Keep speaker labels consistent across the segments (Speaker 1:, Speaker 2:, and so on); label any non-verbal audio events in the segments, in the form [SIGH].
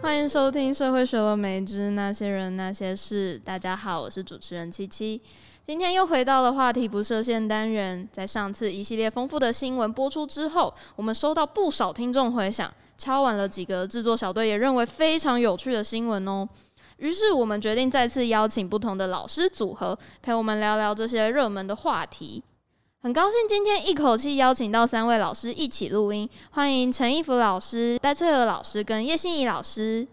Speaker 1: 欢迎收听《社会学了没之那些人那些事》。大家好，我是主持人七七。今天又回到了话题不设限单元。在上次一系列丰富的新闻播出之后，我们收到不少听众回响，敲完了几个制作小队也认为非常有趣的新闻哦。于是我们决定再次邀请不同的老师组合，陪我们聊聊这些热门的话题。很高兴今天一口气邀请到三位老师一起录音，欢迎陈一福老师、戴翠娥老师跟叶欣怡老师。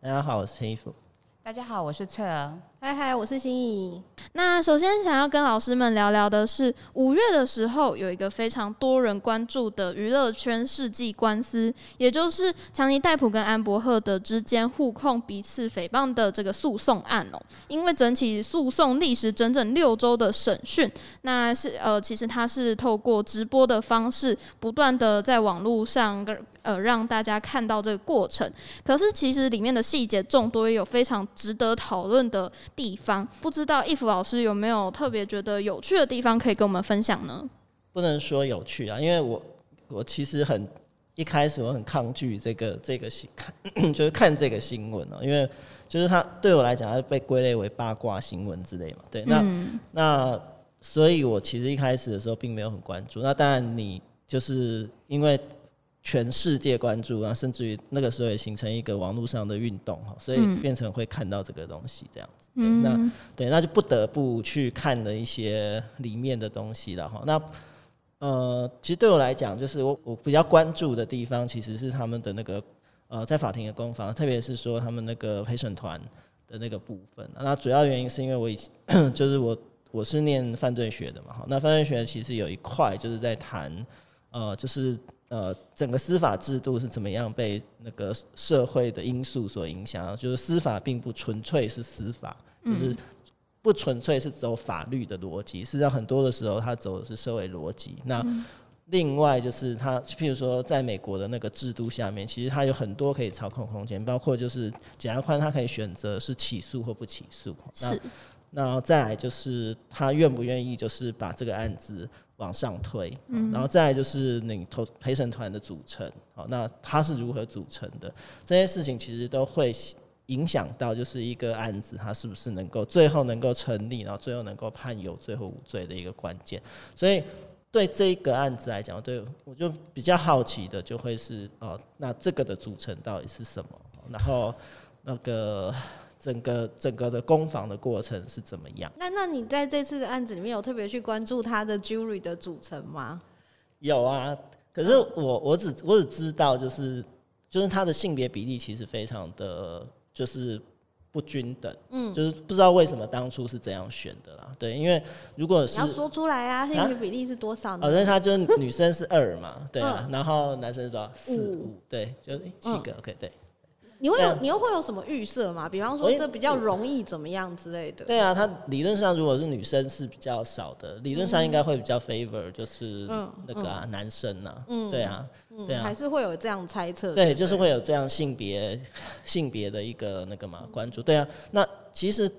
Speaker 2: 大家好，我是陈一福。
Speaker 3: 大家好，我是翠娥。
Speaker 4: 嗨嗨，我是心怡。
Speaker 1: 那首先想要跟老师们聊聊的是，五月的时候有一个非常多人关注的娱乐圈世纪官司，也就是强尼戴普跟安柏赫德之间互控彼此诽谤的这个诉讼案哦。因为整起诉讼历时整整六周的审讯，那是呃，其实它是透过直播的方式，不断的在网络上跟呃让大家看到这个过程。可是其实里面的细节众多，也有非常值得讨论的地方，不知道义福老师有没有特别觉得有趣的地方可以跟我们分享呢？
Speaker 2: 不能说有趣啊，因为我我其实很一开始我很抗拒这个这个新看，[COUGHS] 就是看这个新闻哦，因为就是它对我来讲，它被归类为八卦新闻之类嘛。对，那、嗯、那所以，我其实一开始的时候并没有很关注。那当然，你就是因为。全世界关注啊，甚至于那个时候也形成一个网络上的运动哈，所以变成会看到这个东西这样子。嗯、那对，那就不得不去看了一些里面的东西了哈。那呃，其实对我来讲，就是我我比较关注的地方，其实是他们的那个呃，在法庭的攻防，特别是说他们那个陪审团的那个部分。那主要原因是因为我以前 [CLEARS THROAT] 就是我我是念犯罪学的嘛哈，那犯罪学其实有一块就是在谈呃，就是。呃，整个司法制度是怎么样被那个社会的因素所影响？就是司法并不纯粹是司法，就是不纯粹是走法律的逻辑。实际上，很多的时候，它走的是社会逻辑。那另外就是它，譬如说，在美国的那个制度下面，其实它有很多可以操控空间，包括就是检察官他可以选择是起诉或不起诉。是。那再来就是他愿不愿意，就是把这个案子往上推，嗯、然后再来就是你投陪审团的组成，好，那他是如何组成的？这些事情其实都会影响到，就是一个案子它是不是能够最后能够成立，然后最后能够判有罪或无罪的一个关键。所以对这个案子来讲，对我就比较好奇的就会是哦，那这个的组成到底是什么？然后那个。整个整个的攻防的过程是怎么样？
Speaker 4: 那那你在这次的案子里面有特别去关注他的 jury 的组成吗？
Speaker 2: 有啊，可是我我只我只知道就是就是他的性别比例其实非常的就是不均等，嗯，就是不知道为什么当初是这样选的啦。对，因为如果是
Speaker 4: 你要说出来啊，性别比例是多少呢？
Speaker 2: 反正他就是女生是二嘛，对啊，然后男生是多少？四五，对，就七个，OK，对。
Speaker 4: 你会有你又会有什么预设吗？比方说这比较容易怎么样之类的？
Speaker 2: 对啊，他理论上如果是女生是比较少的，理论上应该会比较 favor 就是那个啊男生啊，对啊，对啊，
Speaker 4: 还是会有这样猜测。
Speaker 2: 对，就是会有这样性别性别的一个那个嘛关注。对啊，那其实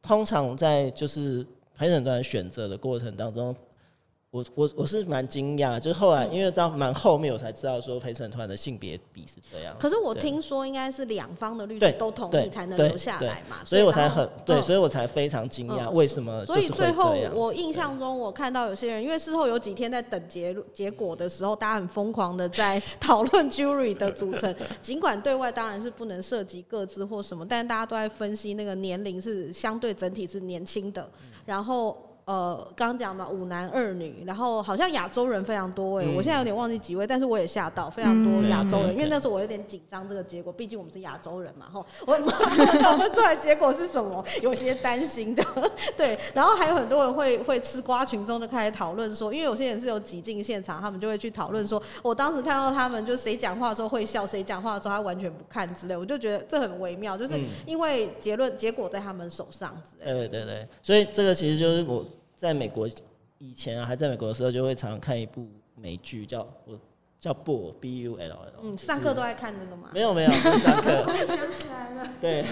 Speaker 2: 通常在就是陪审团选择的过程当中。我我我是蛮惊讶，就是后来因为到蛮后面我才知道说陪审团的性别比是这样。
Speaker 4: 可是我听说应该是两方的律师都同意才能留下来嘛，
Speaker 2: 所以我才很对，所以我才非常惊讶为什么。
Speaker 4: 所以最后我印象中我看到有些人，因为事后有几天在等结结果的时候，大家很疯狂的在 [LAUGHS] 讨论 jury 的组成，尽管对外当然是不能涉及各自或什么，但是大家都在分析那个年龄是相对整体是年轻的，然后。呃，刚讲嘛，五男二女，然后好像亚洲人非常多哎，我现在有点忘记几位，但是我也吓到非常多亚洲人，因为那时候我有点紧张这个结果，毕竟我们是亚洲人嘛，吼，我讨论出来结果是什么，有些担心的，对，然后还有很多人会 [LAUGHS] 会吃瓜群众就开始讨论说，因为有些人是有挤进现场，他们就会去讨论说，我当时看到他们就谁讲话的时候会笑，谁讲话的时候他完全不看之类，我就觉得这很微妙，就是因为结论结果在他们手上之类。
Speaker 2: 对对对，所以这个其实就是我。在美国以前啊，还在美国的时候，就会常常看一部美剧，叫我叫 Bull B U L L。
Speaker 4: 嗯，上课都爱看这个吗？
Speaker 2: 没有没有，不是上课。[LAUGHS]
Speaker 3: 我想起来了。
Speaker 2: 对。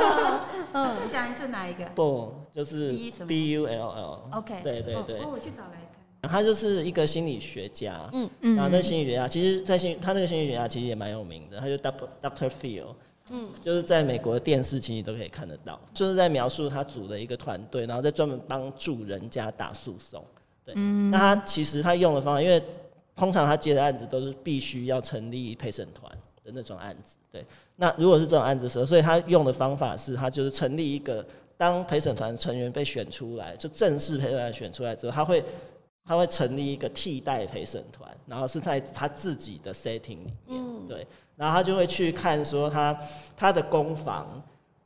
Speaker 2: [LAUGHS]
Speaker 3: 嗯，再讲一次哪一个
Speaker 2: ？Bull 就是 B U L L。
Speaker 3: OK。
Speaker 2: 对对对。
Speaker 3: 哦，我去找来看。
Speaker 2: 他就是一个心理学家，
Speaker 4: 嗯
Speaker 2: 嗯，然后那心理学家其实，在心他那个心理学家其实也蛮有名的，他就 Doctor Doctor Phil，嗯，就是在美国的电视其实都可以看得到，就是在描述他组的一个团队，然后在专门帮助人家打诉讼，对，嗯，那他其实他用的方法，因为通常他接的案子都是必须要成立陪审团的那种案子，对，那如果是这种案子的时候，所以他用的方法是他就是成立一个，当陪审团成员被选出来，就正式陪审团选出来之后，他会。他会成立一个替代陪审团，然后是在他自己的 setting 里面，对，然后他就会去看说他他的攻防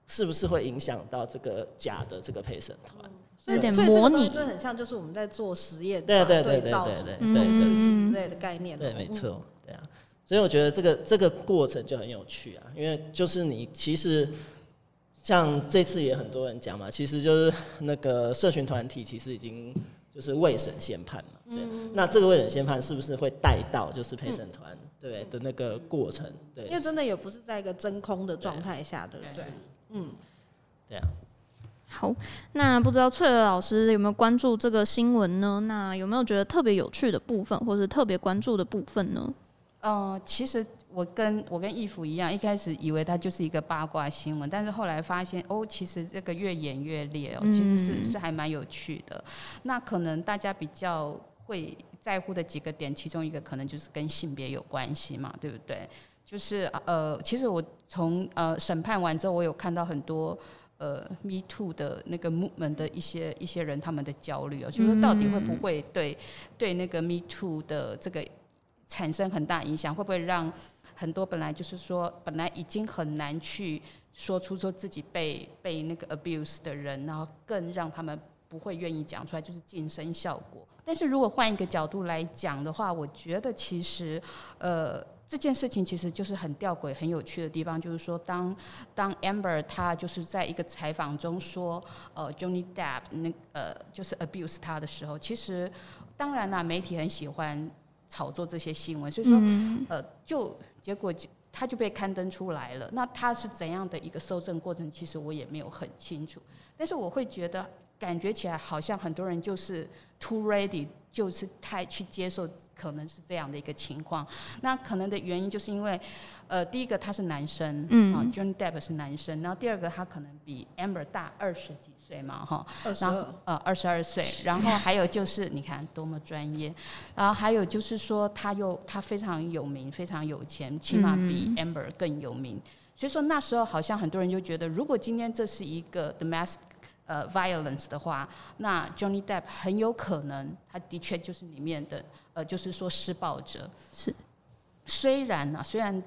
Speaker 2: 是不是会影响到这个假的这个陪审团，
Speaker 1: 有点模拟，
Speaker 4: 这很像就是我们在做实
Speaker 2: 验，对对对对对对对
Speaker 4: 之类的概念，
Speaker 2: 对，没错，对啊，所以我觉得这个这个过程就很有趣啊，因为就是你其实像这次也很多人讲嘛，其实就是那个社群团体其实已经。就是未审先判嘛，对，嗯、那这个未审先判是不是会带到就是陪审团对的那个过程？对，
Speaker 4: 因为真的也不是在一个真空的状态下，对不对？
Speaker 2: 对
Speaker 4: 嗯，
Speaker 2: 对啊。
Speaker 1: 好，那不知道翠儿老师有没有关注这个新闻呢？那有没有觉得特别有趣的部分，或是特别关注的部分呢？
Speaker 3: 呃，其实。我跟我跟义父一样，一开始以为它就是一个八卦新闻，但是后来发现哦，其实这个越演越烈哦，其实是是还蛮有趣的。那可能大家比较会在乎的几个点，其中一个可能就是跟性别有关系嘛，对不对？就是呃，其实我从呃审判完之后，我有看到很多呃 Me Too 的那个 movement 的一些一些人他们的焦虑哦，就是说到底会不会对对那个 Me Too 的这个产生很大影响，会不会让很多本来就是说，本来已经很难去说出说自己被被那个 abuse 的人，然后更让他们不会愿意讲出来，就是晋升效果。但是如果换一个角度来讲的话，我觉得其实，呃，这件事情其实就是很吊诡、很有趣的地方，就是说当，当当 Amber 他就是在一个采访中说，呃，Johnny Depp 那呃就是 abuse 他的时候，其实当然啦，媒体很喜欢炒作这些新闻，所以说，呃，就。结果就他就被刊登出来了。那他是怎样的一个搜证过程？其实我也没有很清楚。但是我会觉得，感觉起来好像很多人就是 too ready，就是太去接受，可能是这样的一个情况。那可能的原因就是因为，呃，第一个他是男生，嗯，啊，Johnny Depp 是男生。然后第二个他可能比 Amber 大二十几。对嘛哈，然后呃二十二岁，[LAUGHS] 然后还有就是你看多么专业，然后还有就是说他又他非常有名，非常有钱，起码比 Amber 更有名。所以说那时候好像很多人就觉得，如果今天这是一个 domestic 呃 violence 的话，那 Johnny Depp 很有可能他的确就是里面的呃就是说施暴者。
Speaker 1: 是，
Speaker 3: 虽然呢、啊，虽然。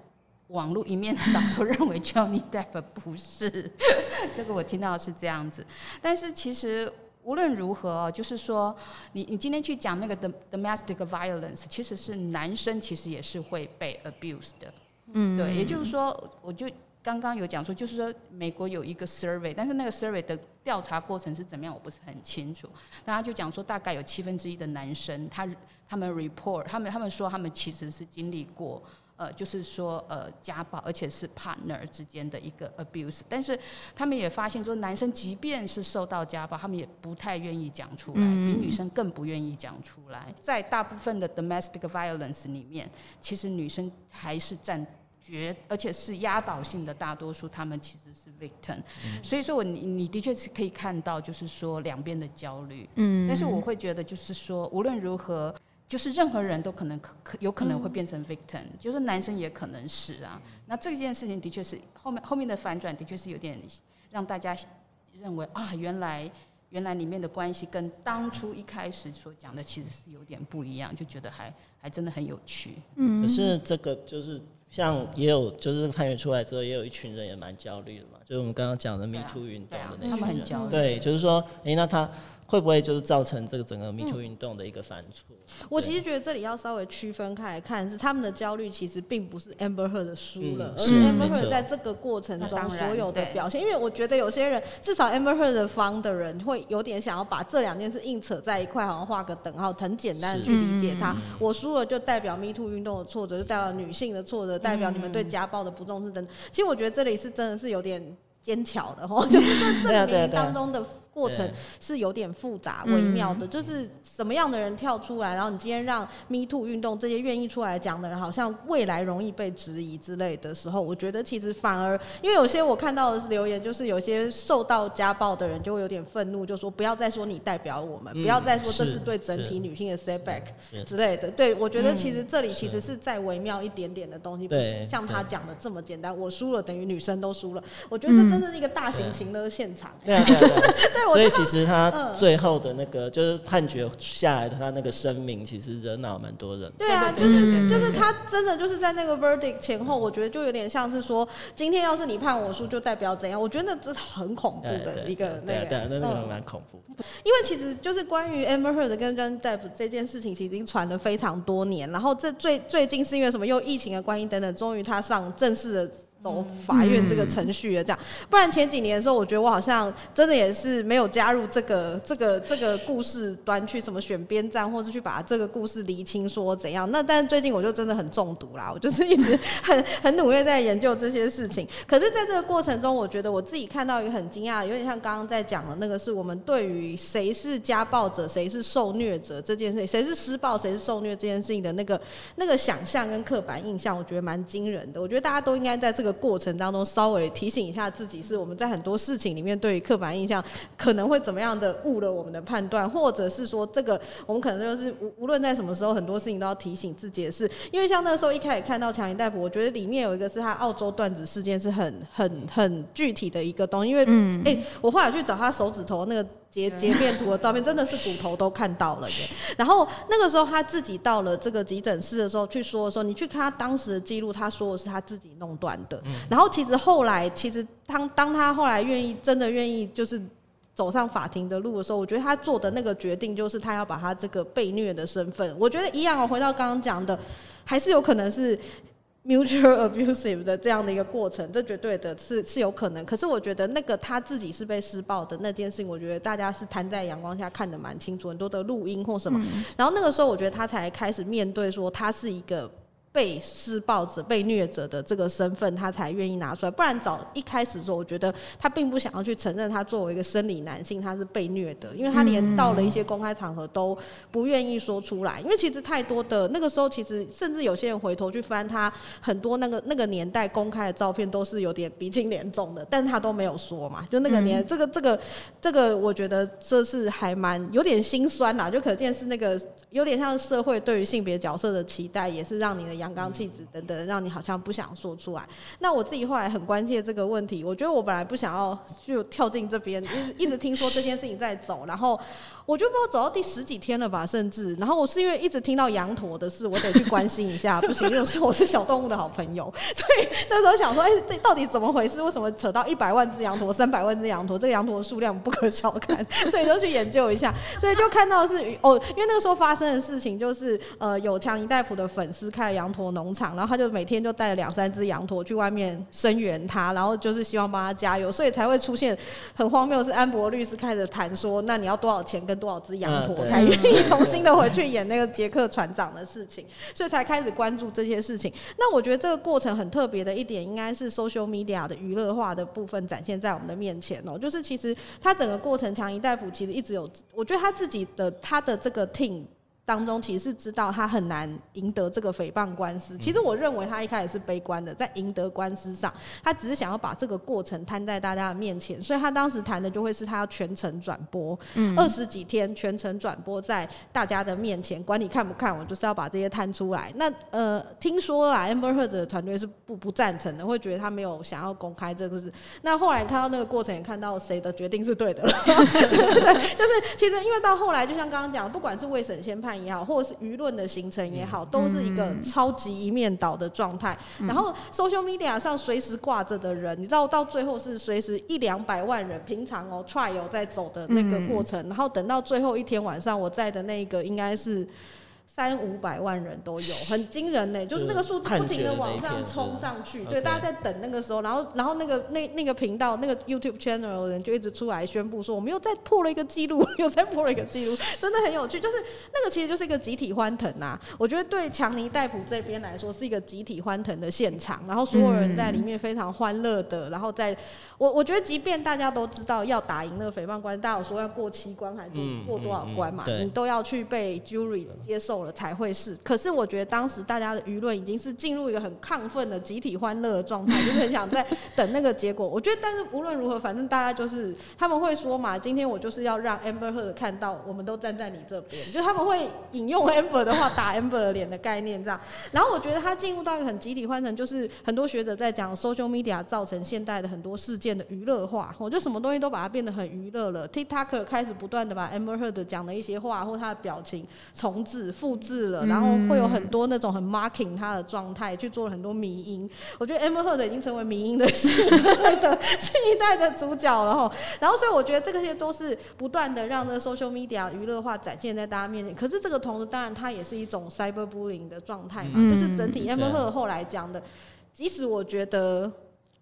Speaker 3: 网络一面倒都认为 Johnny Depp 不是，[LAUGHS] 这个我听到是这样子。但是其实无论如何，就是说你你今天去讲那个 domestic violence，其实是男生其实也是会被 abuse 的。嗯，对，也就是说，我就刚刚有讲说，就是说美国有一个 survey，但是那个 survey 的调查过程是怎么样，我不是很清楚。那他就讲说，大概有七分之一的男生，他他们 report，他们他们说他们其实是经历过。呃，就是说，呃，家暴，而且是 partner 之间的一个 abuse，但是他们也发现说，男生即便是受到家暴，他们也不太愿意讲出来，比女生更不愿意讲出来。在大部分的 domestic violence 里面，其实女生还是占绝，而且是压倒性的大多数，他们其实是 victim。所以说我你你的确是可以看到，就是说两边的焦虑。嗯，但是我会觉得，就是说无论如何。就是任何人都可能可可有可能会变成 victim，嗯，就是男生也可能是啊。那这件事情的确是后面后面的反转的确是有点让大家认为啊，原来原来里面的关系跟当初一开始所讲的其实是有点不一样，就觉得还还真的很有趣。
Speaker 2: 嗯，可是这个就是像也有就是判决出来之后，也有一群人也蛮焦虑的嘛，就是我们刚刚讲的 Me Too 运动的那群人，对，就是说，哎、欸，那他。会不会就是造成这个整个 Me Too 运动的一个反刍？
Speaker 4: 嗯、我其实觉得这里要稍微区分开来看，是他们的焦虑其实并不是 Amber Heard 的输了，嗯、而是 Amber Heard 在这个过程中所有的表现。因为我觉得有些人，至少 Amber Heard 的方的人会有点想要把这两件事硬扯在一块，好像画个等号，很简单的去理解它。我输了就代表 Me Too 运动的挫折，就代表女性的挫折，代表你们对家暴的不重视等等。其实我觉得这里是真的是有点。奸巧的哈，就是这这里面当中的过程是有点复杂微妙的，就是什么样的人跳出来，然后你今天让 Me Too 运动这些愿意出来讲的人，好像未来容易被质疑之类的时候，我觉得其实反而，因为有些我看到的是留言，就是有些受到家暴的人就会有点愤怒，就说不要再说你代表我们，不要再说这是对整体女性的 setback 之类的。对，我觉得其实这里其实是再微妙一点点的东西，不是像他讲的这么简单。我输了等于女生都输了，我觉得这真的是一个大型情勒现场。对 [LAUGHS] 啊。
Speaker 2: 所以其实他最后的那个就是判决下来的他那个声明，其实惹恼蛮多人。
Speaker 4: 对啊，就是就是他真的就是在那个 verdict 前后，我觉得就有点像是说，今天要是你判我输，就代表怎样？我觉得这是很恐怖的一个那个，
Speaker 2: 对，那个蛮恐怖。
Speaker 4: 因为其实就是关于 Amber Heard 跟 Johnny Depp 这件事情，其实已经传了非常多年。然后这最最近是因为什么？又疫情的关系等等，终于他上正式的。走法院这个程序的这样，不然前几年的时候，我觉得我好像真的也是没有加入这个这个这个故事端去什么选边站，或是去把这个故事厘清说怎样。那但是最近我就真的很中毒啦，我就是一直很 [LAUGHS] 很努力在研究这些事情。可是在这个过程中，我觉得我自己看到一个很惊讶，有点像刚刚在讲的那个，是我们对于谁是家暴者，谁是受虐者这件事情，谁是施暴，谁是受虐这件事情的那个那个想象跟刻板印象，我觉得蛮惊人的。我觉得大家都应该在这个。过程当中稍微提醒一下自己，是我们在很多事情里面对于刻板印象可能会怎么样的误了我们的判断，或者是说这个我们可能就是无无论在什么时候，很多事情都要提醒自己的是，因为像那时候一开始看到强尼大夫，我觉得里面有一个是他澳洲断指事件是很很很具体的一个东西，因为嗯，哎，我后来去找他手指头那个。截截面图的照片真的是骨头都看到了耶。然后那个时候他自己到了这个急诊室的时候去说的时候，你去看他当时的记录，他说的是他自己弄断的。然后其实后来，其实当当他后来愿意真的愿意就是走上法庭的路的时候，我觉得他做的那个决定就是他要把他这个被虐的身份，我觉得一样。我回到刚刚讲的，还是有可能是。Mutual [LAUGHS] abusive 的这样的一个过程，这绝对的是是有可能。可是我觉得那个他自己是被施暴的那件事情，我觉得大家是摊在阳光下看得蛮清楚，很多的录音或什么。然后那个时候，我觉得他才开始面对说他是一个。被施暴者、被虐者的这个身份，他才愿意拿出来。不然早一开始的时候，我觉得他并不想要去承认他作为一个生理男性，他是被虐的，因为他连到了一些公开场合都不愿意说出来。因为其实太多的那个时候，其实甚至有些人回头去翻他很多那个那个年代公开的照片，都是有点鼻青脸肿的，但他都没有说嘛。就那个年，这个这个这个，我觉得这是还蛮有点心酸啦。就可见是那个有点像社会对于性别角色的期待，也是让你的。阳刚气质等等，让你好像不想说出来。那我自己后来很关切这个问题，我觉得我本来不想要就跳进这边，一直一直听说这件事情在走，然后。我就不知道走到第十几天了吧，甚至，然后我是因为一直听到羊驼的事，我得去关心一下，不行，因为是我是小动物的好朋友，所以那时候想说，哎、欸，这到底怎么回事？为什么扯到 [LAUGHS] 一百万只羊驼、三百万只羊驼？这个羊驼的数量不可小看，所以就去研究一下，所以就看到是哦，因为那个时候发生的事情就是，呃，有强尼戴普的粉丝开了羊驼农场，然后他就每天就带了两三只羊驼去外面声援他，然后就是希望帮他加油，所以才会出现很荒谬，是安博律师开始谈说，那你要多少钱跟多少只羊驼才愿意 [LAUGHS] 重新的回去演那个杰克船长的事情，[LAUGHS] 所以才开始关注这些事情。那我觉得这个过程很特别的一点，应该是 social media 的娱乐化的部分展现在我们的面前哦。就是其实他整个过程，强尼戴普其实一直有，我觉得他自己的他的这个 team。当中其实是知道他很难赢得这个诽谤官司。其实我认为他一开始是悲观的，在赢得官司上，他只是想要把这个过程摊在大家的面前，所以他当时谈的就会是他要全程转播，二十几天全程转播在大家的面前，管你看不看，我就是要把这些摊出来。那呃，听说啦，Amber Heard 的团队是不不赞成的，会觉得他没有想要公开这个事。那后来看到那个过程，也看到谁的决定是对的了，[LAUGHS] 对对对，就是其实因为到后来，就像刚刚讲，不管是未审先判。也好，或者是舆论的形成也好，都是一个超级一面倒的状态。然后，social media 上随时挂着的人，你知道，到最后是随时一两百万人，平常哦，trial 在走的那个过程。然后等到最后一天晚上，我在的那个应该是三五百万人都有，很惊人呢、欸。就是那个数字不停的往上冲上去，对，大家在等那个时候，然后然后那个那那个频道那个 YouTube channel 的人就一直出来宣布说，我们又再破了一个记录，[LAUGHS] 又再破了一个记录，真的很有趣。就是那个其实就是一个集体欢腾呐，我觉得对强尼戴普这边来说是一个集体欢腾的现场，然后所有人在里面非常欢乐的，然后在我我觉得即便大家都知道要打赢那个诽谤官，大家有说要过七关还是过多少关嘛，你都要去被 jury 接受。才会是，可是我觉得当时大家的舆论已经是进入一个很亢奋的集体欢乐的状态，就是很想在 [LAUGHS] 等那个结果。我觉得，但是无论如何，反正大家就是他们会说嘛，今天我就是要让 Amber Heard 看到，我们都站在你这边，就他们会引用 Amber 的话打 Amber 的脸的概念这样。然后我觉得他进入到一个很集体欢腾，就是很多学者在讲 social media 造成现代的很多事件的娱乐化，我就什么东西都把它变得很娱乐了。TikToker 开始不断的把 Amber Heard 讲的一些话或他的表情重制复。制了，然后会有很多那种很 marking 他的状态，去做了很多迷因。我觉得 Amber Heard 已经成为迷因的新一代的新一代的主角了哈。然后，所以我觉得这个些都是不断的让这个 social media 娱乐化展现在大家面前。可是这个同时，当然它也是一种 cyberbullying 的状态嘛，就是整体 Amber Heard 后来讲的，即使我觉得。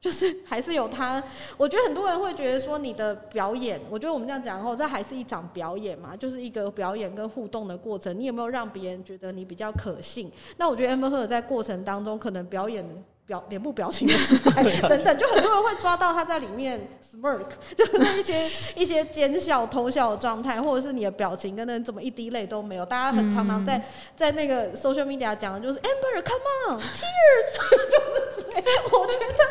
Speaker 4: 就是 [LAUGHS] 还是有他，我觉得很多人会觉得说你的表演，我觉得我们这样讲后，这还是一场表演嘛，就是一个表演跟互动的过程。你有没有让别人觉得你比较可信？那我觉得 Amber Heard 在过程当中可能表演。表脸部表情的失败 [LAUGHS] 等等，就很多人会抓到他在里面 smirk，[LAUGHS] 就是那一些一些奸笑偷笑的状态，或者是你的表情跟那怎么一滴泪都没有。大家很常常在在那个 social media 讲的就是 Amber come on tears，就是 [LAUGHS] 我觉得，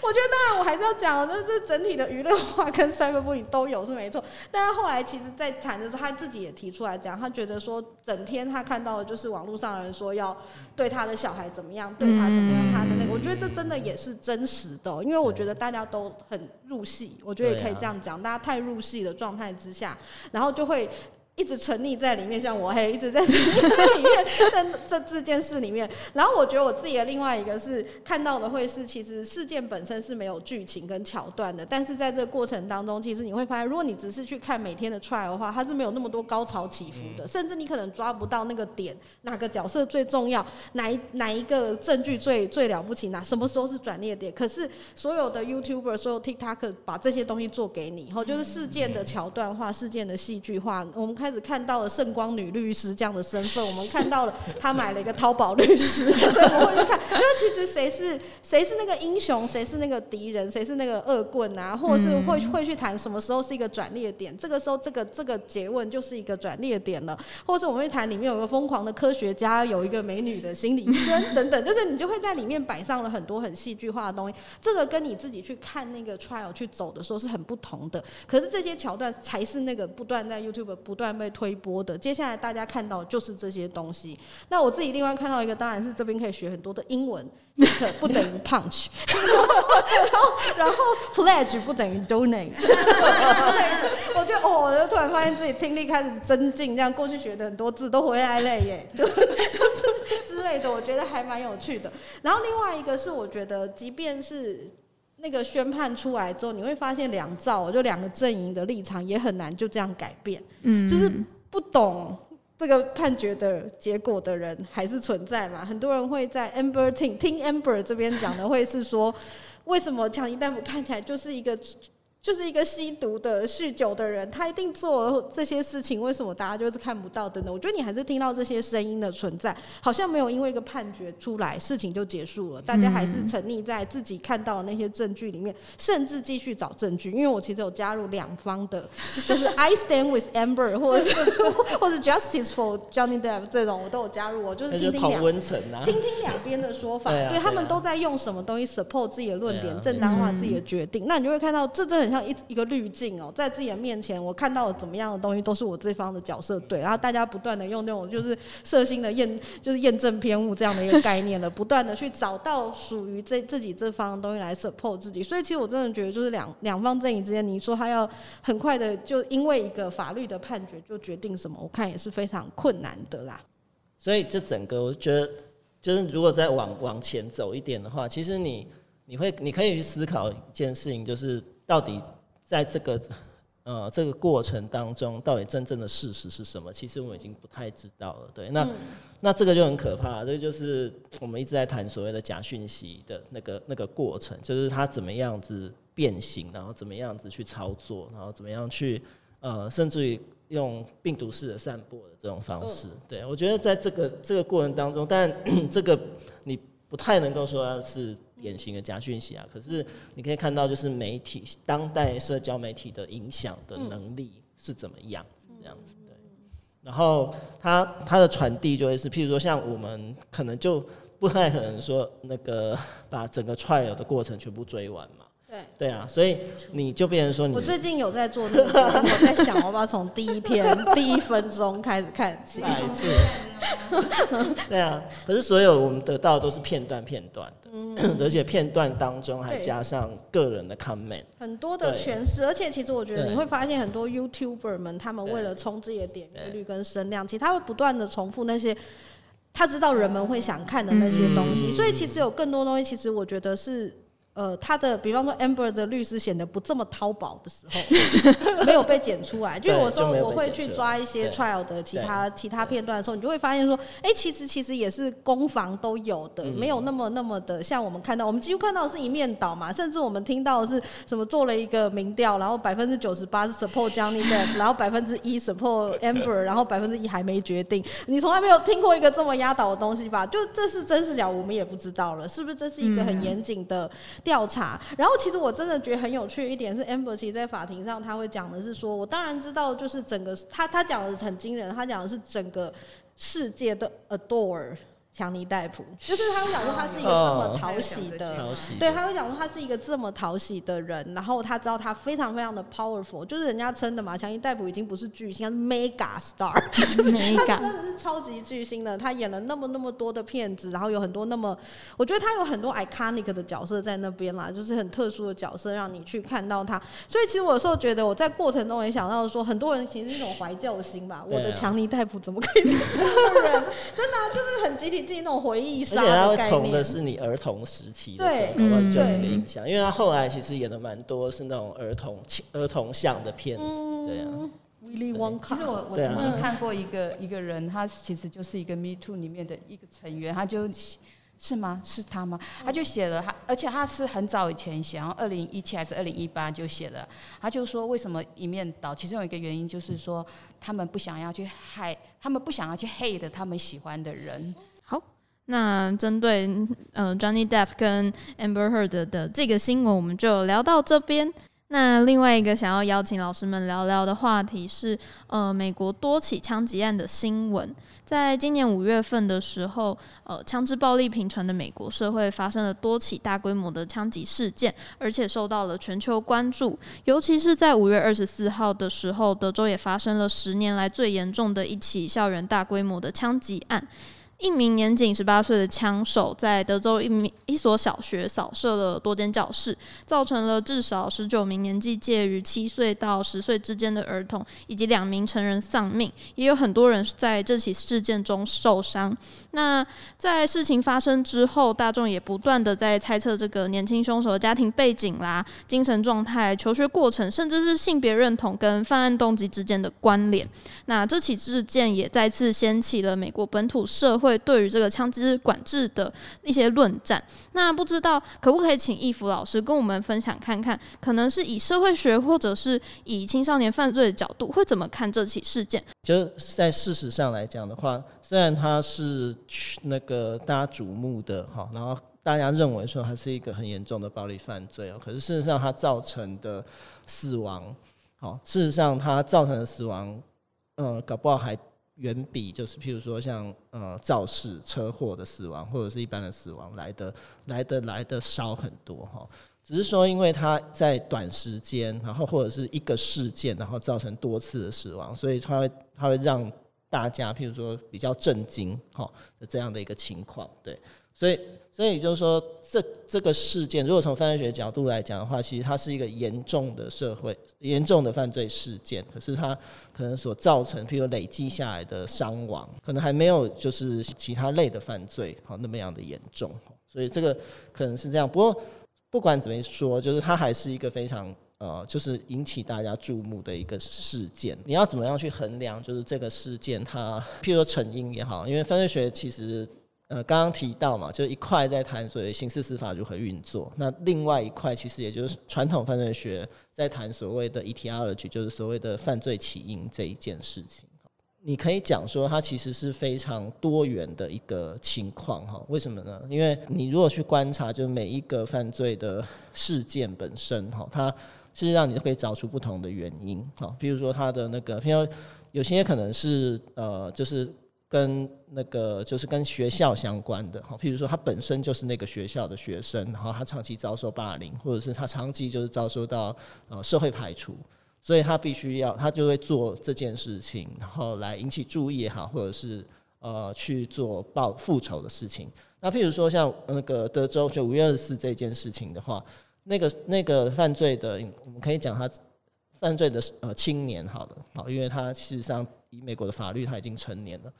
Speaker 4: 我觉得当然我还是要讲，就是整体的娱乐化跟 cyberbullying 都有是没错。但他后来其实，在谈的时候，他自己也提出来讲，他觉得说整天他看到的就是网络上的人说要对他的小孩怎么样，对他怎么样，他的那个。我觉得这真的也是真实的，因为我觉得大家都很入戏，我觉得也可以这样讲，大家太入戏的状态之下，然后就会。一直沉溺在里面，像我嘿，一直在沉溺在里面，在这这件事里面。然后我觉得我自己的另外一个是看到的会是，其实事件本身是没有剧情跟桥段的，但是在这个过程当中，其实你会发现，如果你只是去看每天的 trial 的话，它是没有那么多高潮起伏的，甚至你可能抓不到那个点，哪个角色最重要，哪一哪一个证据最最了不起，哪什么时候是转捩点。可是所有的 YouTuber，所有 TikToker 把这些东西做给你，然后就是事件的桥段化，事件的戏剧化，我们看。开始看到了圣光女律师这样的身份，我们看到了她买了一个淘宝律师，所以我会去看，就是其实谁是谁是那个英雄，谁是那个敌人，谁是那个恶棍啊，或者是会会去谈什么时候是一个转捩点，这个时候这个这个结问就是一个转捩点了，或者是我们会谈里面有个疯狂的科学家，有一个美女的心理医生等等，就是你就会在里面摆上了很多很戏剧化的东西，这个跟你自己去看那个 trial 去走的时候是很不同的，可是这些桥段才是那个不断在 YouTube 不断。被推播的，接下来大家看到就是这些东西。那我自己另外看到一个，当然是这边可以学很多的英文不等于 punch，[LAUGHS] 然后然后 pledge 不等于 donate。[LAUGHS] 我觉得哦，我就突然发现自己听力开始增进，这样过去学的很多字都回来了耶，[LAUGHS] 就之类的，我觉得还蛮有趣的。然后另外一个是，我觉得即便是。那个宣判出来之后，你会发现两造，就两个阵营的立场也很难就这样改变。嗯，就是不懂这个判决的结果的人还是存在嘛。很多人会在 Amber 听听 Amber 这边讲的，会是说，为什么强尼戴普看起来就是一个。就是一个吸毒的、酗酒的人，他一定做这些事情，为什么大家就是看不到的呢？我觉得你还是听到这些声音的存在，好像没有因为一个判决出来，事情就结束了。大家还是沉溺在自己看到的那些证据里面，甚至继续找证据。因为我其实有加入两方的，就是 I stand with Amber，或者是 [LAUGHS] 或者 Justice for Johnny Depp 这种，我都有加入。我就是听听两听听两边的说法，对他们都在用什么东西 support 自己的论点，正当化自己的决定。那你就会看到，这这很像。一一个滤镜哦，在自己的面前，我看到了怎么样的东西，都是我这方的角色对，然后大家不断的用那种就是色心的验，就是验证偏误这样的一个概念了，不断的去找到属于这自己这方的东西来 support 自己，所以其实我真的觉得，就是两两方阵营之间，你说他要很快的就因为一个法律的判决就决定什么，我看也是非常困难的啦。
Speaker 2: 所以这整个我觉得，就是如果再往往前走一点的话，其实你你会你可以去思考一件事情，就是。到底在这个呃，这个过程当中到底真正的事实是什么？其实我们已经不太知道了。对，那、嗯、那这个就很可怕，这个就是我们一直在谈所谓的假讯息的那个那个过程，就是它怎么样子变形，然后怎么样子去操作，然后怎么样去呃，甚至于用病毒式的散播的这种方式。嗯、对，我觉得在这个这个过程当中，但 [CLEARS THROAT] 这个你不太能够说是。典型的假讯息啊，可是你可以看到，就是媒体当代社交媒体的影响的能力是怎么样子，这样子对。然后它它的传递就会是，譬如说像我们可能就不太可能说那个把整个 try 的过程全部追完嘛。对对啊，所以你就变成说你，
Speaker 4: 我最近有在做那个，[LAUGHS] 我在想，我要从第一天 [LAUGHS] 第一分钟开始看起。[LAUGHS]
Speaker 2: 对啊，可是所有我们得到的都是片段片段的，嗯、[CLEARS THROAT] 而且片段当中还加上个人的 comment，
Speaker 4: 很多的诠释。而且其实我觉得你会发现很多 YouTuber 们，他们为了冲自己的点击率跟声量，其实他会不断的重复那些他知道人们会想看的那些东西。嗯、所以其实有更多东西，其实我觉得是。呃，他的比方说 Amber 的律师显得不这么淘宝的时候，[LAUGHS] 没有被剪出来。就有时候我会去抓一些 trial 的其他其他片段的时候，你就会发现说，哎、欸，其实其实也是攻防都有的，没有那么那么的像我们看到，我们几乎看到的是一面倒嘛。甚至我们听到的是什么做了一个民调，然后百分之九十八是 support Johnny Depp，[LAUGHS] 然后百分之一 support Amber，[LAUGHS] 然后百分之一还没决定。你从来没有听过一个这么压倒的东西吧？就这是真是假，我们也不知道了，是不是？这是一个很严谨的。调查，然后其实我真的觉得很有趣一点是 embersy 在法庭上他会讲的是说，我当然知道，就是整个他他讲的很惊人，他讲的是整个世界的 adore。强尼戴普，就是他会讲说他是一个这么讨喜的，哦、对，他会讲说他是一个这么讨喜的人，然后他知道他非常非常的 powerful，就是人家称的嘛，强尼戴普已经不是巨星，他是 mega star，就是 [LAUGHS] 他真的是超级巨星的，他演了那么那么多的片子，然后有很多那么，我觉得他有很多 iconic 的角色在那边啦，就是很特殊的角色让你去看到他，所以其实我有时候觉得我在过程中也想到说，很多人其实是一种怀旧心吧，我的强尼戴普怎么可以是这样的人？[LAUGHS] 真的、啊、就是很集体。自己那种回忆杀，而且他会从的
Speaker 2: 是你儿童时期的时候，对，就有一个印象，因为他后来其实演的蛮多是那种儿童、儿童向的片子，对啊。
Speaker 3: 其实我我曾经看过一个一个人，他其实就是一个 Me Too 里面的一个成员，他就是吗？是他吗？他就写了他，而且他是很早以前写，然后二零一七还是二零一八就写了，他就说为什么一面倒？其中有一个原因就是说，他们不想要去害，他们不想要去 hate 他们喜欢的人。
Speaker 1: 那针对呃 Johnny Depp 跟 Amber Heard 的这个新闻，我们就聊到这边。那另外一个想要邀请老师们聊聊的话题是，呃，美国多起枪击案的新闻。在今年五月份的时候，呃，枪支暴力频传的美国社会发生了多起大规模的枪击事件，而且受到了全球关注。尤其是在五月二十四号的时候，德州也发生了十年来最严重的一起校园大规模的枪击案。一名年仅十八岁的枪手在德州一名一所小学扫射了多间教室，造成了至少十九名年纪介于七岁到十岁之间的儿童以及两名成人丧命，也有很多人在这起事件中受伤。那在事情发生之后，大众也不断的在猜测这个年轻凶手的家庭背景啦、精神状态、求学过程，甚至是性别认同跟犯案动机之间的关联。那这起事件也再次掀起了美国本土社会。会对于这个枪支管制的一些论战，那不知道可不可以请易福老师跟我们分享看看，可能是以社会学或者是以青少年犯罪的角度，会怎么看这起事件？
Speaker 2: 就在事实上来讲的话，虽然它是那个大家瞩目的哈，然后大家认为说它是一个很严重的暴力犯罪哦，可是事实上它造成的死亡，好，事实上它造成的死亡，呃，搞不好还。远比就是譬如说像呃肇事车祸的死亡或者是一般的死亡来的来的来的少很多哈，只是说因为它在短时间，然后或者是一个事件，然后造成多次的死亡，所以它会它会让大家譬如说比较震惊哈这样的一个情况，对。所以，所以就是说，这这个事件，如果从犯罪学角度来讲的话，其实它是一个严重的社会、严重的犯罪事件。可是它可能所造成，譬如累积下来的伤亡，可能还没有就是其他类的犯罪好那么样的严重。所以这个可能是这样。不过不管怎么说，就是它还是一个非常呃，就是引起大家注目的一个事件。你要怎么样去衡量，就是这个事件它，譬如说成因也好，因为犯罪学其实呃刚刚提到嘛，就一块在谈所谓刑事司法如何运作，那另外一块其实也就是传统犯罪学在谈所谓的 etiology，就是所谓的犯罪起因这一件事情。你可以讲说，它其实是非常多元的一个情况哈。为什么呢？因为你如果去观察，就每一个犯罪的事件本身哈，它是让你可以找出不同的原因哈。比如说它的那个，譬如有些可能是呃，就是跟那个就是跟学校相关的哈。譬如说他本身就是那个学校的学生，然后他长期遭受霸凌，或者是他长期就是遭受到呃社会排除。所以他必须要，他就会做这件事情，然后来引起注意也好，或者是呃去做报复仇的事情。那譬如说像那个德州就五月二十四这件事情的话，那个那个犯罪的，我们可以讲他犯罪的呃青年好了，好，因为他事实上以美国的法律他已经成年了。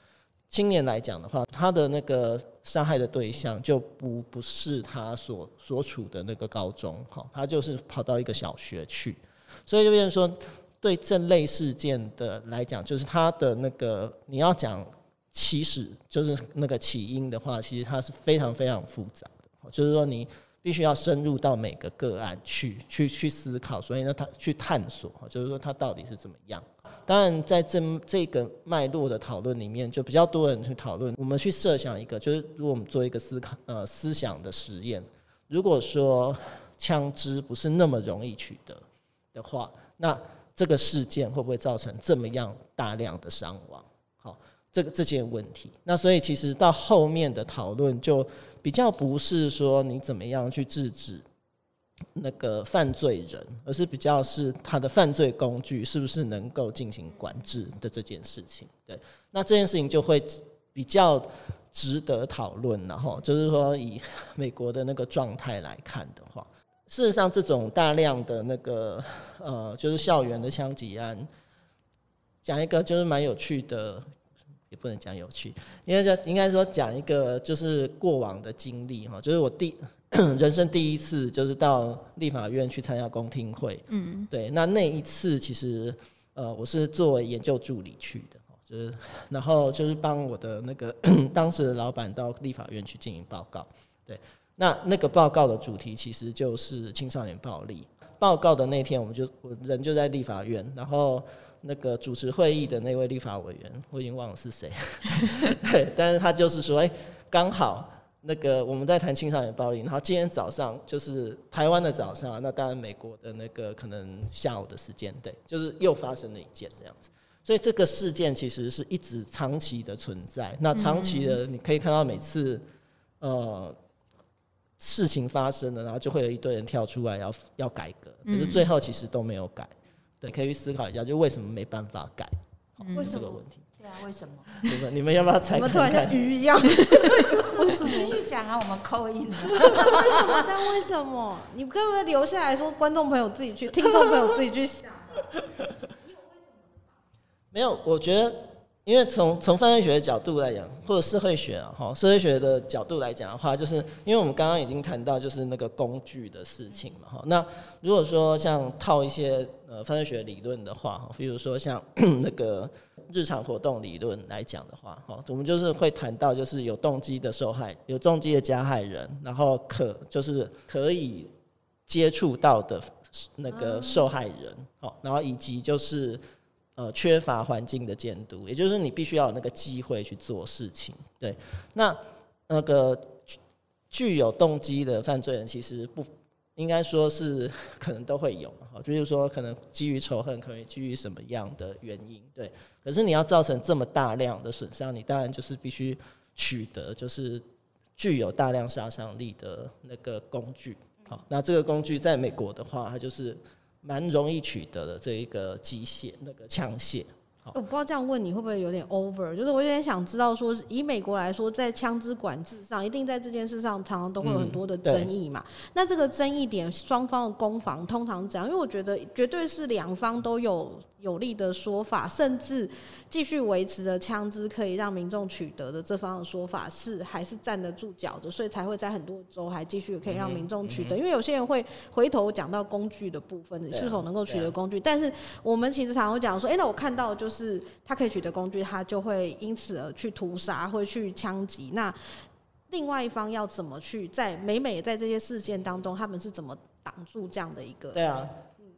Speaker 2: 青年来讲的话，他的那个伤害的对象就不不是他所所处的那个高中，哈，他就是跑到一个小学去。所以就变成说，对这类事件的来讲，就是他的那个你要讲起始，就是那个起因的话，其实它是非常非常复杂的。就是说，你必须要深入到每个个案去去去思考，所以呢，他去探索，就是说它到底是怎么样。当然，在这这个脉络的讨论里面，就比较多人去讨论。我们去设想一个，就是如果我们做一个思考呃思想的实验，如果说枪支不是那么容易取得。的话，那这个事件会不会造成这么样大量的伤亡？好，这个这件问题，那所以其实到后面的讨论就比较不是说你怎么样去制止那个犯罪人，而是比较是他的犯罪工具是不是能够进行管制的这件事情。对，那这件事情就会比较值得讨论，然后就是说以美国的那个状态来看的话。事实上，这种大量的那个呃，就是校园的枪击案，讲一个就是蛮有趣的，也不能讲有趣，应该应该说讲一个就是过往的经历哈，就是我第 [CLEARS THROAT] 人生第一次就是到立法院去参加公听会，嗯，对，那那一次其实呃，我是作为研究助理去的，就是 [LAUGHS] 然后就是帮我的那个 [CLEARS THROAT] 当时的老板到立法院去进行报告，对。那那个报告的主题其实就是青少年暴力。报告的那天，我们就我人就在立法院，然后那个主持会议的那位立法委员，我已经忘了是谁，[LAUGHS] 对，但是他就是说，哎，刚好那个我们在谈青少年暴力，然后今天早上就是台湾的早上，那当然美国的那个可能下午的时间，对，就是又发生了一件这样子，所以这个事件其实是一直长期的存在。那长期的，你可以看到每次，呃。事情发生了，然后就会有一堆人跳出来要要改革，可是最后其实都没有改。对，可以去思考一下，就为什么没办法改？为什么这个问题？
Speaker 3: 对啊，为什么？
Speaker 2: 你们你们要不要猜？
Speaker 4: 我们突然像鱼一样。为什么？
Speaker 3: 继续讲啊，我们扣印。
Speaker 4: 为什么？但为什么？你可不可以留下来说，观众朋友自己去，听众朋友自己去想。[LAUGHS]
Speaker 2: 没有，我觉得。因为从从犯罪学的角度来讲，或者社会学啊，哈，社会学的角度来讲的话，就是因为我们刚刚已经谈到就是那个工具的事情嘛，哈。那如果说像套一些呃犯罪学理论的话，哈，比如说像那个日常活动理论来讲的话，哈，我们就是会谈到就是有动机的受害，有动机的加害人，然后可就是可以接触到的那个受害人，好，然后以及就是。呃，缺乏环境的监督，也就是你必须要有那个机会去做事情。对，那那个具有动机的犯罪人，其实不应该说是 [LAUGHS] 可能都会有哈，比如说可能基于仇恨，可能基于什么样的原因，对。可是你要造成这么大量的损伤，你当然就是必须取得就是具有大量杀伤力的那个工具。好，那这个工具在美国的话，它就是。蛮容易取得的这一个机械那个枪械，
Speaker 4: 我不知道这样问你会不会有点 over，就是我有点想知道说，以美国来说，在枪支管制上，一定在这件事上常常都会有很多的争议嘛。嗯、那这个争议点，双方的攻防通常怎样？因为我觉得绝对是两方都有有利的说法，甚至继续维持着枪支可以让民众取得的这方的说法是还是站得住脚的，所以才会在很多州还继续可以让民众取得。因为有些人会回头讲到工具的部分，你是否能够取得工具？但是我们其实常常会讲说，哎，那我看到就是。是，他可以取得工具，他就会因此而去屠杀，会去枪击。那另外一方要怎么去在每每在这些事件当中，他们是怎么挡住这样的一个？
Speaker 2: 对啊，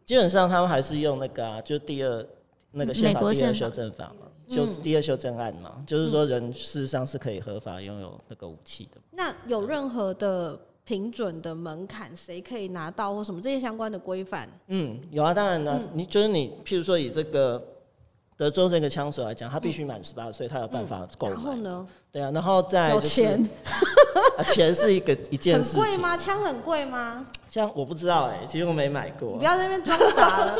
Speaker 2: 基本上他们还是用那个啊，就第二那个宪法第二修正法嘛，修第二修正案嘛，嗯、就是说人事实上是可以合法拥有那个武器的。
Speaker 4: 那有任何的评准的门槛，谁可以拿到或什么这些相关的规范？
Speaker 2: 嗯，有啊，当然了，嗯、你就是你，譬如说以这个。德州这个枪手来讲，他必须满十八岁，他有办法购买。然后呢？对啊，然后再有钱，[LAUGHS] 啊，钱是一个一件事。
Speaker 4: 很贵吗？枪很贵吗？
Speaker 2: 枪我不知道哎，其实我没买过。
Speaker 4: 你不要在那边装傻了。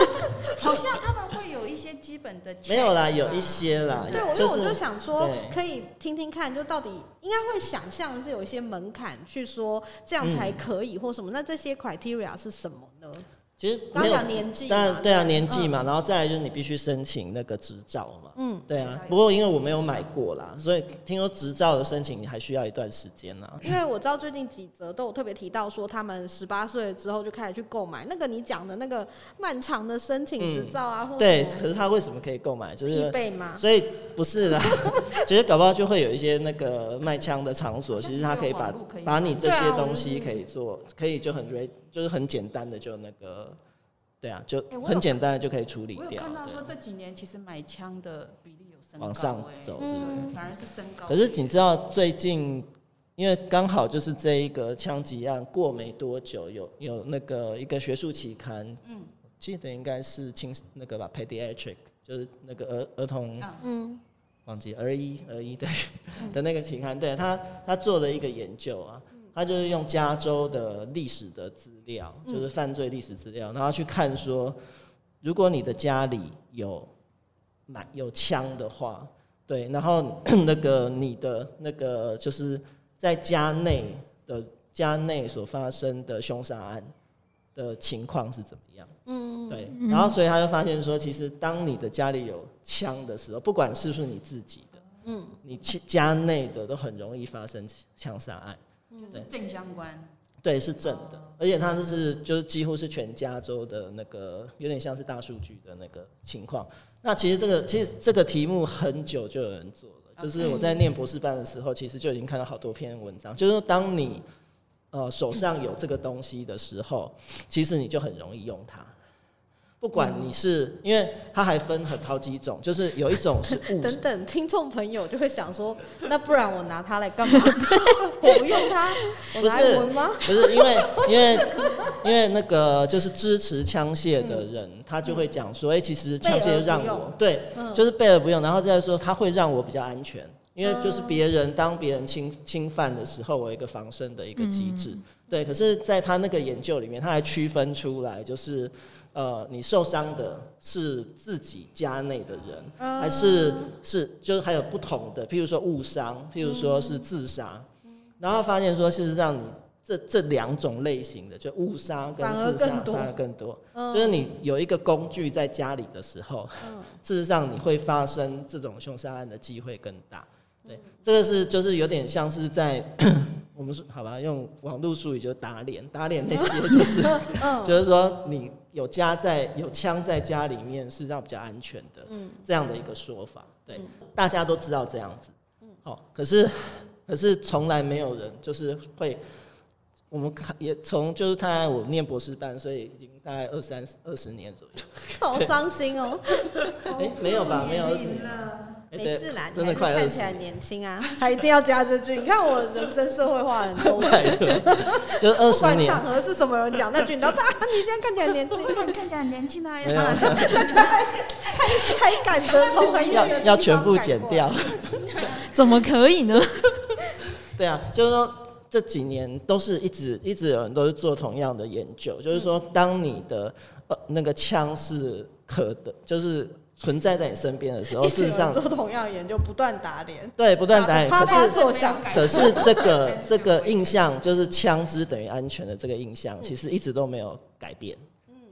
Speaker 4: [LAUGHS]
Speaker 3: 好像他们会有一些基本的。
Speaker 2: 没有啦，有一些啦。
Speaker 4: 对，我就我就想说，可以听听看，就到底应该会想象是有一些门槛，去说这样才可以或什么？那这些 criteria 是什么呢？
Speaker 2: 其实没有
Speaker 4: 年纪，
Speaker 2: 当然对啊，年纪嘛，然后再来就是你必须申请那个执照嘛。嗯，对啊。不过因为我没有买过啦，所以听说执照的申请你还需要一段时间呢。
Speaker 4: 因为我知道最近几则都有特别提到说，他们十八岁之后就开始去购买那个你讲的那个漫长的申请执照啊
Speaker 2: 或。对，可是他为什么可以购买？就是？所以不是的，[LAUGHS] 其实搞不好就会有一些那个卖枪的场所，其实他可以把把你这些东西可以做，可以就很就是很简单的就那个。对啊，就很简单的就可以处理掉。我有
Speaker 3: 看到说这几年其实买枪的比例有升高，
Speaker 2: 往上走，是
Speaker 3: 反而是升高。
Speaker 2: 可是你知道最近，因为刚好就是这一个枪击案过没多久，有有那个一个学术期刊，嗯，记得应该是青那个吧，Pediatric，就是那个儿儿童，嗯，忘记儿一儿一对的那个期刊，对他他做了一个研究啊。他就是用加州的历史的资料，就是犯罪历史资料，然后去看说，如果你的家里有买有枪的话，对，然后 [CLEARS THROAT] 那个你的那个就是在家内的家内所发生的凶杀案的情况是怎么样？嗯，对，然后所以他就发现说，其实当你的家里有枪的时候，不管是不是你自己的，嗯，你家内的都很容易发生枪杀案。
Speaker 3: 就是正相关，
Speaker 2: 对，是正的，而且它就是就是几乎是全加州的那个，有点像是大数据的那个情况。那其实这个其实这个题目很久就有人做了，就是我在念博士班的时候，其实就已经看到好多篇文章，就是说当你呃手上有这个东西的时候，其实你就很容易用它。不管你是，因为它还分很好几种，就是有一种是 [LAUGHS] 物。
Speaker 4: 等等，听众朋友就会想说，[LAUGHS] 那不然我拿它来干嘛？[LAUGHS] 我不用它，我拿来闻吗？
Speaker 2: 不是，因为因为因为那个就是支持枪械的人，嗯、他就会讲说，哎、欸，其实枪械让我对，嗯、就是贝尔不用，然后再说他会让我比较安全，因为就是别人当别人侵侵犯的时候，我有一个防身的一个机制。嗯、对，可是在他那个研究里面，他还区分出来，就是。呃，你受伤的是自己家内的人，还是是就是还有不同的，譬如说误伤，譬如说是自杀，然后发现说，事实上你这这两种类型的，就误伤跟自杀反而更多，就是你有一个工具在家里的时候，事实上你会发生这种凶杀案的机会更大。对，这个是就是有点像是在 [CLEARS THROAT] 我们说好吧，用网络术语就打脸，打脸那些就是就是说你有家在有枪在家里面是让比较安全的，这样的一个说法。对，大家都知道这样子。好，可是可是从来没有人就是会，我们看也从就是他我念博士班，所以已经大概二三二十年左右。
Speaker 4: 好伤心哦。[LAUGHS]
Speaker 2: 哎，没有吧？没有二十年。
Speaker 4: 没事啦，真的快看起来年轻啊，[LAUGHS] 还一定要加这句。你看我人生社会化很多，[LAUGHS]
Speaker 2: 就是二十年。
Speaker 4: 场合是什么人讲那句？你知道啊？你现在看起来年轻，
Speaker 3: 看起来很年轻啊！[LAUGHS]
Speaker 4: 大家还还还赶着从很远的地方
Speaker 2: 要全部剪掉，
Speaker 1: 怎么可以呢？
Speaker 2: 对啊，就是说这几年都是一直一直有人都是做同样的研究，就是说当你的呃那个枪是可的，就是。存在在你身边的时候，事实上
Speaker 4: 做同样的研究，不断打脸，
Speaker 2: 对，不断打脸。
Speaker 4: 啪啪作
Speaker 2: 响。可是 [LAUGHS] 这个这个印象，就是枪支等于安全的这个印象，其实一直都没有改变。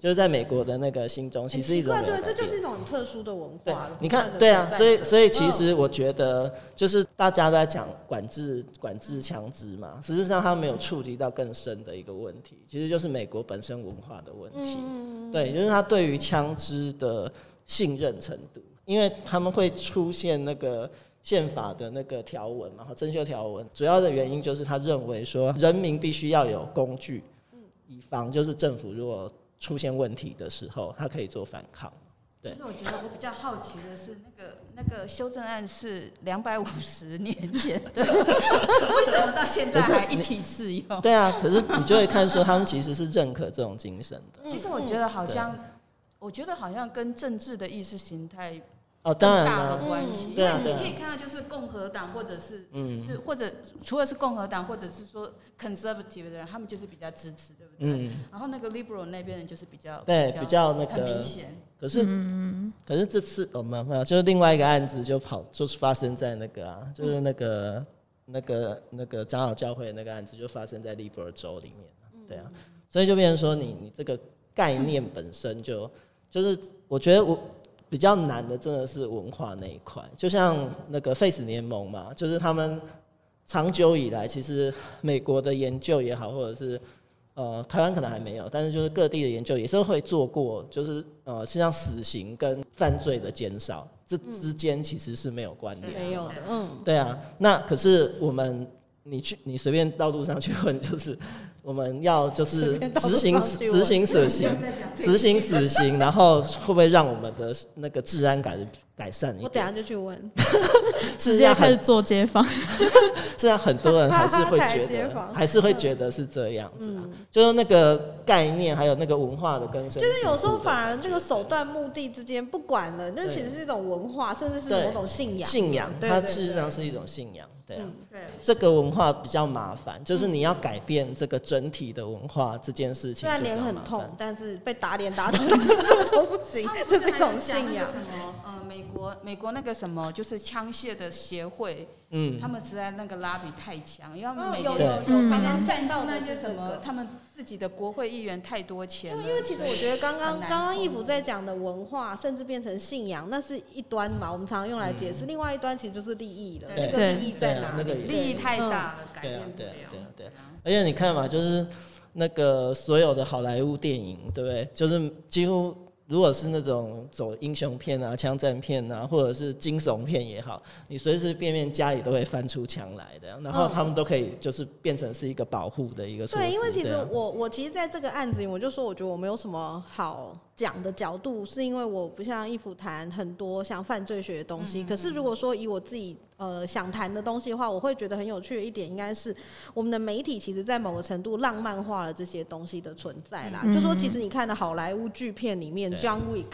Speaker 2: 就是在美国的那个心中，其实一直没有。
Speaker 4: 对，这就是一种很特殊的文化。
Speaker 2: 对，你看，对啊，所以所以其实我觉得，就是大家都在讲管制管制枪支嘛，实际上他没有触及到更深的一个问题，其实就是美国本身文化的问题。对，就是他对于枪支的信任程度，因为他们会出现那个宪法的那个条文嘛，和增修条文，主要的原因就是他认为说，人民必须要有工具，以防就是政府如果出现问题的时候，他可以做反抗。对。
Speaker 3: 其实我觉得我比较好奇的是，那个那个修正案是两百五十年前的，[LAUGHS] 为什么到现在还一体适用？
Speaker 2: 对啊，可是你就会看说，他们其实是认可这种精神的。
Speaker 3: 其实我觉得好像，我觉得好像跟政治的意识形态。
Speaker 2: 哦，当然
Speaker 3: 大的关系，
Speaker 2: 因为
Speaker 3: 你可以看到，就是共和党或者是是或者除了是共和党或者是说 conservative 的人，他们就是比较支持，对不对？然后那个 liberal 那边人就是比较
Speaker 2: 对比较那个
Speaker 3: 很明显。
Speaker 2: 可是可是这次哦没有没有，就是另外一个案子就跑就是发生在那个啊，就是那个那个那个长老教会的那个案子就发生在 liberal 州里面，对啊，所以就变成说你你这个概念本身就就是我觉得我。比较难的真的是文化那一块，就像那个 Face 联盟嘛，就是他们长久以来，其实美国的研究也好，或者是呃台湾可能还没有，但是就是各地的研究也是会做过，就是呃实际上死刑跟犯罪的减少，这之间其实是没有关联，
Speaker 4: 没有的，嗯，
Speaker 2: 对啊，那可是我们你去你随便到路上去问，就是。我们要就是执行执行死刑，执行死刑，然后会不会让我们的那个治安改改善一点？
Speaker 4: 我等下就去问，[LAUGHS]
Speaker 1: 直接开始做街坊。[LAUGHS]
Speaker 2: 虽然很多人还是会觉得，还是会觉得是这样子，就是那个概念还有那个文化的根深。
Speaker 4: 就是有时候反而这个手段目的之间不管了，那其实是一种文化，甚至是某种信仰。
Speaker 2: 信仰，它事实上是一种信仰。对啊，对，这个文化比较麻烦，就是你要改变这个整体的文化这件事情。虽然脸
Speaker 4: 很痛，但是被打脸打痛，说不行，这是一种信仰。
Speaker 3: 什么？呃，美国美国那个什么，就是枪械的协会，嗯，他们实在那个拉比太强，因为他们每年有常常占到那些什么，他们。自己的国会议员太多钱了，
Speaker 4: 因为其实我觉得刚刚刚刚义父在讲的文化，甚至变成信仰，那是一端嘛，我们常常用来解释。另外一端其实就是利益了，那个利益在哪里？
Speaker 3: 利益太大了，改变不了。
Speaker 2: 对对，而且你看嘛，就是那个所有的好莱坞电影，对不对？就是几乎。如果是那种走英雄片啊、枪战片啊，或者是惊悚片也好，你随随便便家里都会翻出枪来的，然后他们都可以就是变成是一个保护的一个。
Speaker 4: 对，因为其实我我其实在这个案子里，我就说我觉得我没有什么好讲的角度，是因为我不像义甫谈很多像犯罪学的东西。可是如果说以我自己。呃，想谈的东西的话，我会觉得很有趣的一点，应该是我们的媒体其实，在某个程度浪漫化了这些东西的存在啦。嗯、就说其实你看的好莱坞巨片里面，John Wick。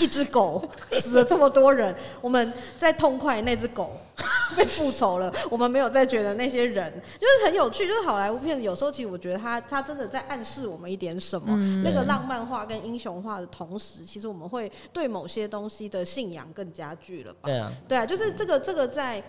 Speaker 4: 一只狗死了这么多人，我们在痛快那只狗 [LAUGHS] 被复仇了，我们没有再觉得那些人就是很有趣。就是好莱坞片子有时候其实我觉得他他真的在暗示我们一点什么。嗯、那个浪漫化跟英雄化的同时，其实我们会对某些东西的信仰更加剧了吧？
Speaker 2: 对啊，
Speaker 4: 对啊，就是这个这个在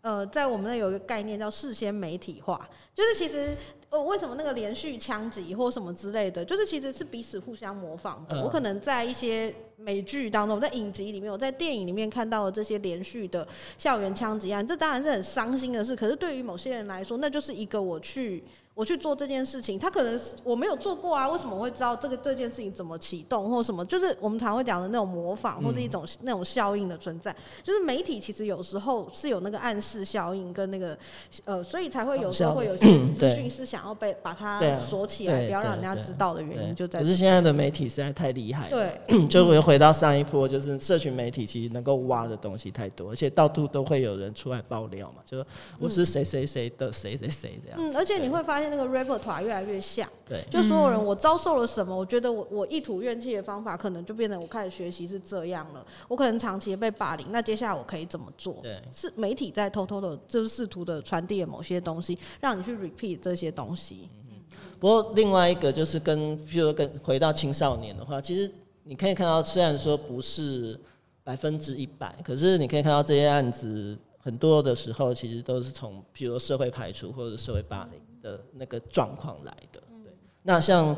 Speaker 4: 呃在我们那有一个概念叫事先媒体化，就是其实。呃，为什么那个连续枪击或什么之类的，就是其实是彼此互相模仿的。我可能在一些美剧当中，在影集里面，我在电影里面看到了这些连续的校园枪击案，这当然是很伤心的事。可是对于某些人来说，那就是一个我去。我去做这件事情，他可能我没有做过啊，为什么我会知道这个这件事情怎么启动或什么？就是我们常会讲的那种模仿或者一种那种效应的存在。就是媒体其实有时候是有那个暗示效应跟那个呃，所以才会有时候会有些资讯是想要被把它锁起来，不要让人家知道的原因就在。
Speaker 2: 可是现在的媒体实在太厉害，
Speaker 4: 对，
Speaker 2: 就会回到上一波，就是社群媒体其实能够挖的东西太多，而且到处都会有人出来爆料嘛，就是我是谁谁谁的谁谁谁这样。
Speaker 4: 嗯，而且你会发现那个 repertoire 越来越像，
Speaker 2: 对，
Speaker 4: 就所有人我遭受了什么，我觉得我我一吐怨气的方法，可能就变成我开始学习是这样了。我可能长期被霸凌，那接下来我可以怎么做？
Speaker 2: 对，是
Speaker 4: 媒体在偷偷的，就是试图的传递了某些东西，让你去 repeat 这些东西。
Speaker 2: 嗯，不过另外一个就是跟，譬如跟回到青少年的话，其实你可以看到，虽然说不是百分之一百。可是你可以看到这些案子很多的时候，其实都是从譬如说社会排除或者社会霸凌的那个状况来的。对，那像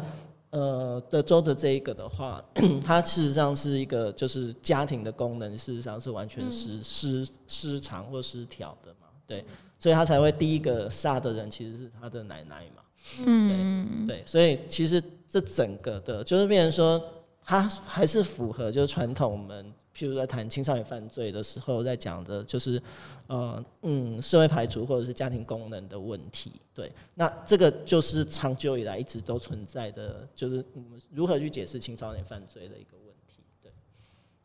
Speaker 2: 呃德州的这一个的话，[CLEARS THROAT] 它事实上是一个就是家庭的功能，事实上是完全失失失常或失调的嘛。对，所以他才会第一个杀的人其实是他的奶奶嘛。嗯，对，所以其实这整个的，就是变成说，它还是符合就是传统我们，譬如在谈青少年犯罪的时候，在讲的就是，呃，嗯，社会排除或者是家庭功能的问题。对，那这个就是长久以来一直都存在的，就是我们如何去解释青少年犯罪的一个问题。对，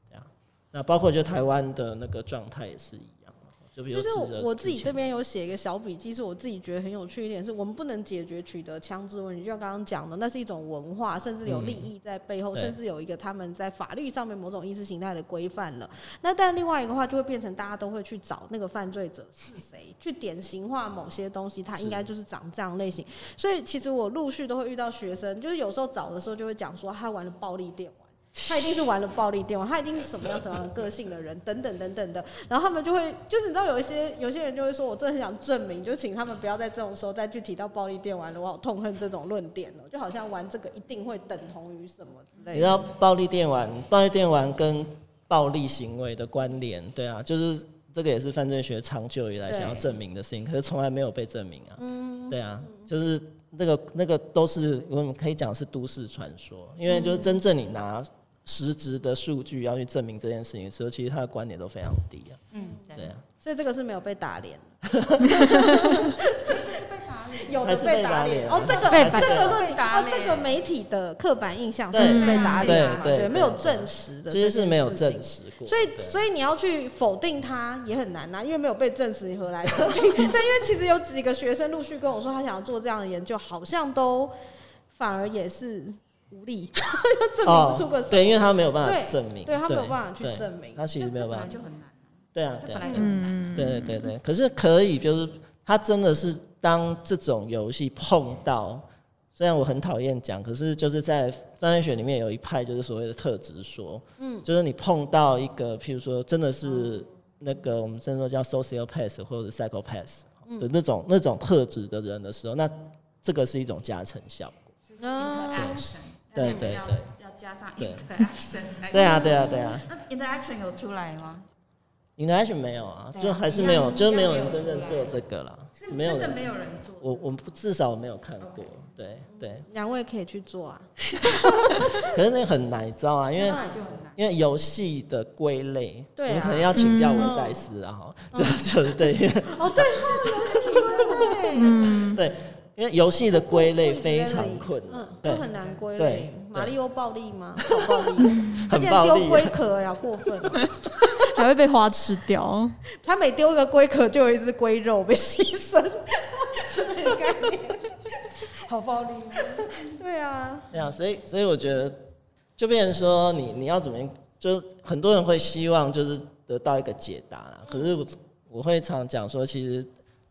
Speaker 2: 这样，那包括就台湾的那个状态也是一样。就，
Speaker 4: 就是我我自己这边有写一个小笔记，是我自己觉得很有趣一点，是我们不能解决取得枪支问题，就像刚刚讲的，那是一种文化，甚至有利益在背后，嗯、甚至有一个他们在法律上面某种意识形态的规范了。那但另外一个话，就会变成大家都会去找那个犯罪者是谁，去典型化某些东西，他应该就是长这样类型。所以其实我陆续都会遇到学生，就是有时候找的时候就会讲说他玩了暴力电玩。他一定是玩了暴力电玩，他一定是什么样什么样的个性的人，等等等等的。然后他们就会，就是你知道有一些有些人就会说，我真的很想证明，就请他们不要在这种时候再去提到暴力电玩了，我好痛恨这种论点哦，就好像玩这个一定会等同于什么之类的。
Speaker 2: 你知道暴力电玩，暴力电玩跟暴力行为的关联，对啊，就是这个也是犯罪学长久以来想要证明的事情，可是从来没有被证明啊。嗯，对啊，就是那个那个都是我们可以讲是都市传说，因为就是真正你拿。实质的数据要去证明这件事情的时候，其实他的观点都非常低啊。嗯，对啊。
Speaker 4: 所以这个是没有被打脸。有
Speaker 2: 的被打脸。
Speaker 4: 哦，这个这个论点哦，这个媒体的刻板印象是被打脸嘛？对，没有证实的。
Speaker 2: 其实是没有证实过。
Speaker 4: 所以，所以你要去否定它也很难呐，因为没有被证实，你何来否定？[LAUGHS] 对，因为其实有几个学生陆续跟我说，他想要做这样的研究，好像都反而也是。无力，[LAUGHS] 就证明不出个什么。
Speaker 2: 对，因为他没有办法证明，
Speaker 4: 对他没有办法去证明，
Speaker 2: 他其实没有办法，
Speaker 3: 就很难。
Speaker 2: 对啊，
Speaker 3: 本来就很难。
Speaker 2: 对对对对，可是可以，就是他真的是当这种游戏碰到，虽然我很讨厌讲，可是就是在犯罪学里面有一派就是所谓的特质说，嗯，就是你碰到一个，譬如说真的是那个我们真的说叫 sociopath 或者 psychopath 的那种那种特质的人的时候，那这个是一种加成效果。
Speaker 3: 嗯。
Speaker 2: 对对对，
Speaker 3: 要加上 interaction 才
Speaker 2: 对啊对啊对啊。
Speaker 3: 那 interaction 有出来吗
Speaker 2: ？interaction 没有啊，就还是没有，就是没有人真正做这个了。
Speaker 3: 没有，真的没有人做。
Speaker 2: 我我至少我没有看过，对对。
Speaker 4: 两位可以去做啊。[LAUGHS]
Speaker 2: 可是那个很难，你知道啊，因为因为游戏的归类，你可能要请教维代斯啊，哈，就 [LAUGHS] 就是对。
Speaker 4: 哦对，这是题目 [LAUGHS]
Speaker 2: 嗯，对。因为游戏的归类非常困难，
Speaker 4: 都很难归类。马里奥暴力吗？[LAUGHS] 好暴力，他竟然丢龟壳呀，过分！[LAUGHS]
Speaker 1: 还会被花吃掉。
Speaker 4: 他每丢一个龟壳，就有一只龟肉被牺牲，这个概念。好暴力。对啊。
Speaker 2: 对啊，所以所以我觉得，就变成说，你你要怎么，就很多人会希望就是得到一个解答啦。可是我我会常讲说，其实。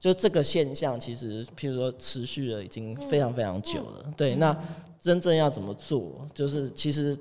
Speaker 2: 就这个现象，其实譬如说持续了已经非常非常久了。嗯、对，那真正要怎么做？就是其实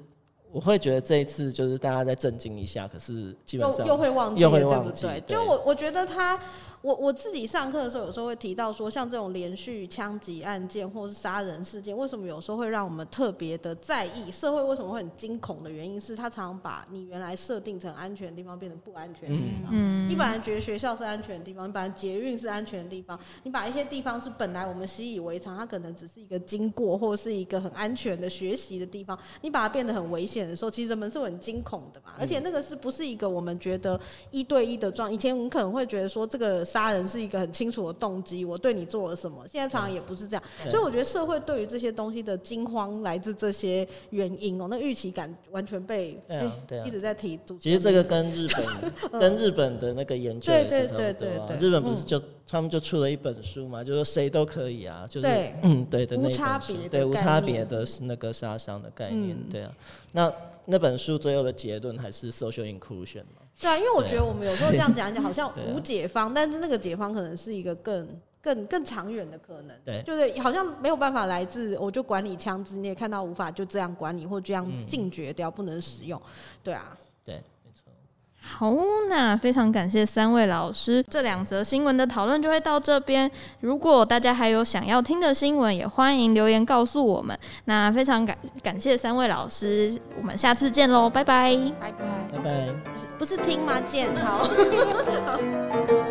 Speaker 2: 我会觉得这一次就是大家再震惊一下，可是基本上
Speaker 4: 又又会忘记，又会忘记，对不对？就我我觉得他。我我自己上课的时候，有时候会提到说，像这种连续枪击案件或是杀人事件，为什么有时候会让我们特别的在意？社会为什么会很惊恐的原因是，他常常把你原来设定成安全的地方变成不安全的地方。嗯，你本来觉得学校是安全的地方，你本来捷运是安全的地方，你把一些地方是本来我们习以为常，它可能只是一个经过或是一个很安全的学习的地方，你把它变得很危险的时候，其实人们是很惊恐的嘛。而且那个是不是一个我们觉得一对一的状？以前我们可能会觉得说这个。杀人是一个很清楚的动机，我对你做了什么？现在常常也不是这样，所以我觉得社会对于这些东西的惊慌来自这些原因哦、喔，那预期感完全被对啊对啊一直在提。
Speaker 2: 其实这个跟日本 [LAUGHS] 跟日本的那个研究也是差不多、啊。对对对对对，日本不是就他们就出了一本书嘛，就说谁都可以啊，就是嗯 [CLEARS THROAT] 对的那本书，对无差别的那个杀伤的概念，对啊。那那本书最后的结论还是 social inclusion 嘛。
Speaker 4: 对啊，因为我觉得我们有时候这样讲一讲，好像无解方，但是那个解方可能是一个更、更、更长远的可能。对，就是好像没有办法来自我就管理枪支，你也看到无法就这样管理或这样禁绝掉，不能使用。对啊，
Speaker 2: 对。
Speaker 1: 好，那非常感谢三位老师。这两则新闻的讨论就会到这边。如果大家还有想要听的新闻，也欢迎留言告诉我们。那非常感感谢三位老师，我们下次见喽，拜拜，
Speaker 3: 拜拜，
Speaker 2: 拜拜。
Speaker 4: 不是听吗？见好。[LAUGHS] [LAUGHS]